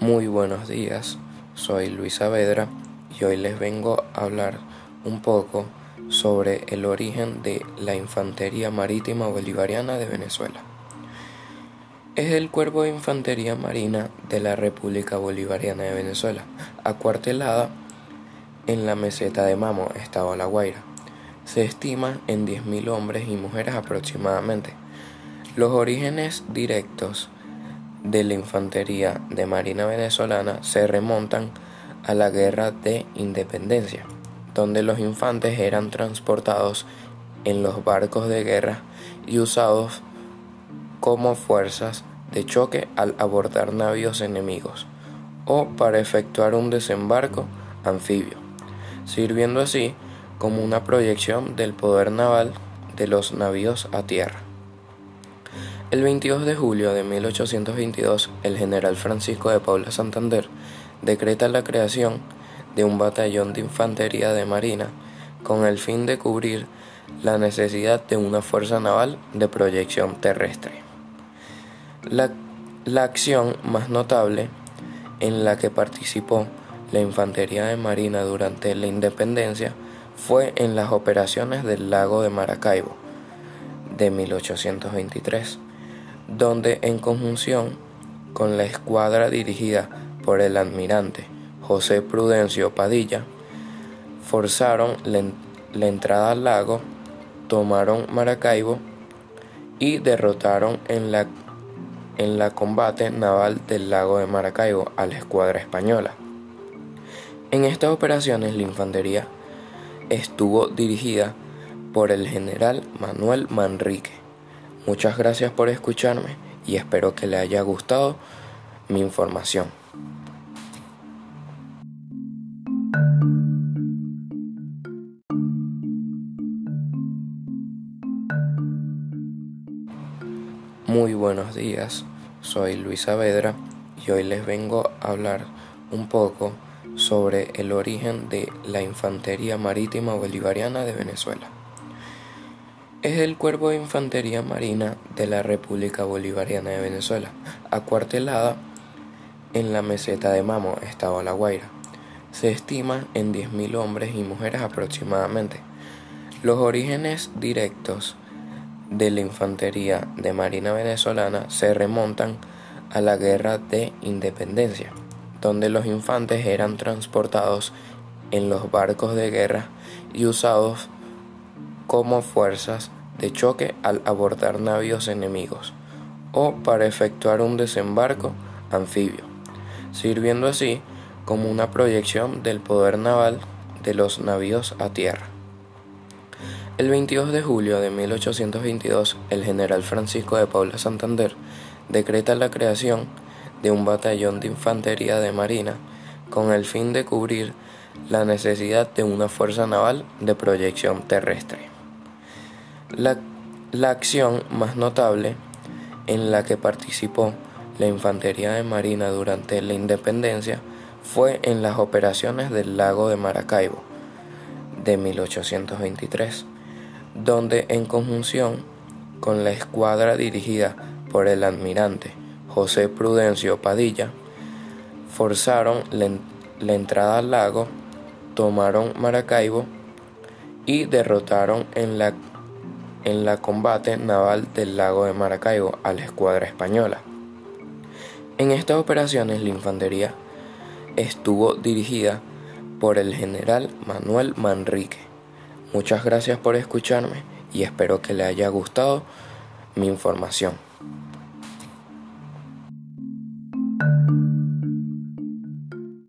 Muy buenos días, soy Luis Saavedra y hoy les vengo a hablar un poco sobre el origen de la Infantería Marítima Bolivariana de Venezuela. Es el cuerpo de infantería marina de la República Bolivariana de Venezuela, acuartelada en la meseta de Mamo, Estado La Guaira. Se estima en 10.000 hombres y mujeres aproximadamente. Los orígenes directos de la infantería de Marina venezolana se remontan a la Guerra de Independencia, donde los infantes eran transportados en los barcos de guerra y usados como fuerzas de choque al abordar navíos enemigos o para efectuar un desembarco anfibio, sirviendo así como una proyección del poder naval de los navíos a tierra. El 22 de julio de 1822, el general Francisco de Paula Santander decreta la creación de un batallón de infantería de marina con el fin de cubrir la necesidad de una fuerza naval de proyección terrestre. La, la acción más notable en la que participó la infantería de marina durante la independencia fue en las operaciones del lago de Maracaibo de 1823 donde en conjunción con la escuadra dirigida por el almirante José Prudencio Padilla, forzaron la, entrada al lago, tomaron Maracaibo y derrotaron en la, en la combate naval del lago de Maracaibo a la escuadra española. En estas operaciones la infantería estuvo dirigida por el general Manuel Manrique Muchas gracias por escucharme y espero que le haya gustado mi información. Muy buenos días, soy Luis Saavedra y hoy les vengo a hablar un poco sobre el origen de la Infantería Marítima Bolivariana de Venezuela. Es el Cuerpo de Infantería Marina de la República Bolivariana de Venezuela, acuartelada en la meseta de Mamo, Estado La Guaira. Se estima en 10.000 hombres y mujeres aproximadamente. Los orígenes directos de la infantería de Marina venezolana se remontan a la Guerra de Independencia, donde los infantes eran transportados en los barcos de guerra y usados como fuerzas de choque al abordar navíos enemigos o para efectuar un desembarco anfibio, sirviendo así como una proyección del poder naval de los navíos a tierra. El 22 de julio de 1822, el general Francisco de Paula Santander decreta la creación de un batallón de infantería de marina con el fin de cubrir la necesidad de una fuerza naval de proyección terrestre. La, acción más notable en la que participó la Infantería de Marina durante la independencia fue en las operaciones del lago de Maracaibo de 1823, donde en conjunción con la escuadra dirigida por el almirante José Prudencio Padilla, forzaron la entrada al lago, tomaron Maracaibo y derrotaron en la en la combate naval del lago de Maracaibo a la escuadra española. En estas operaciones la infantería estuvo dirigida por el general Manuel Manrique. Muchas gracias por escucharme y espero que le haya gustado mi información.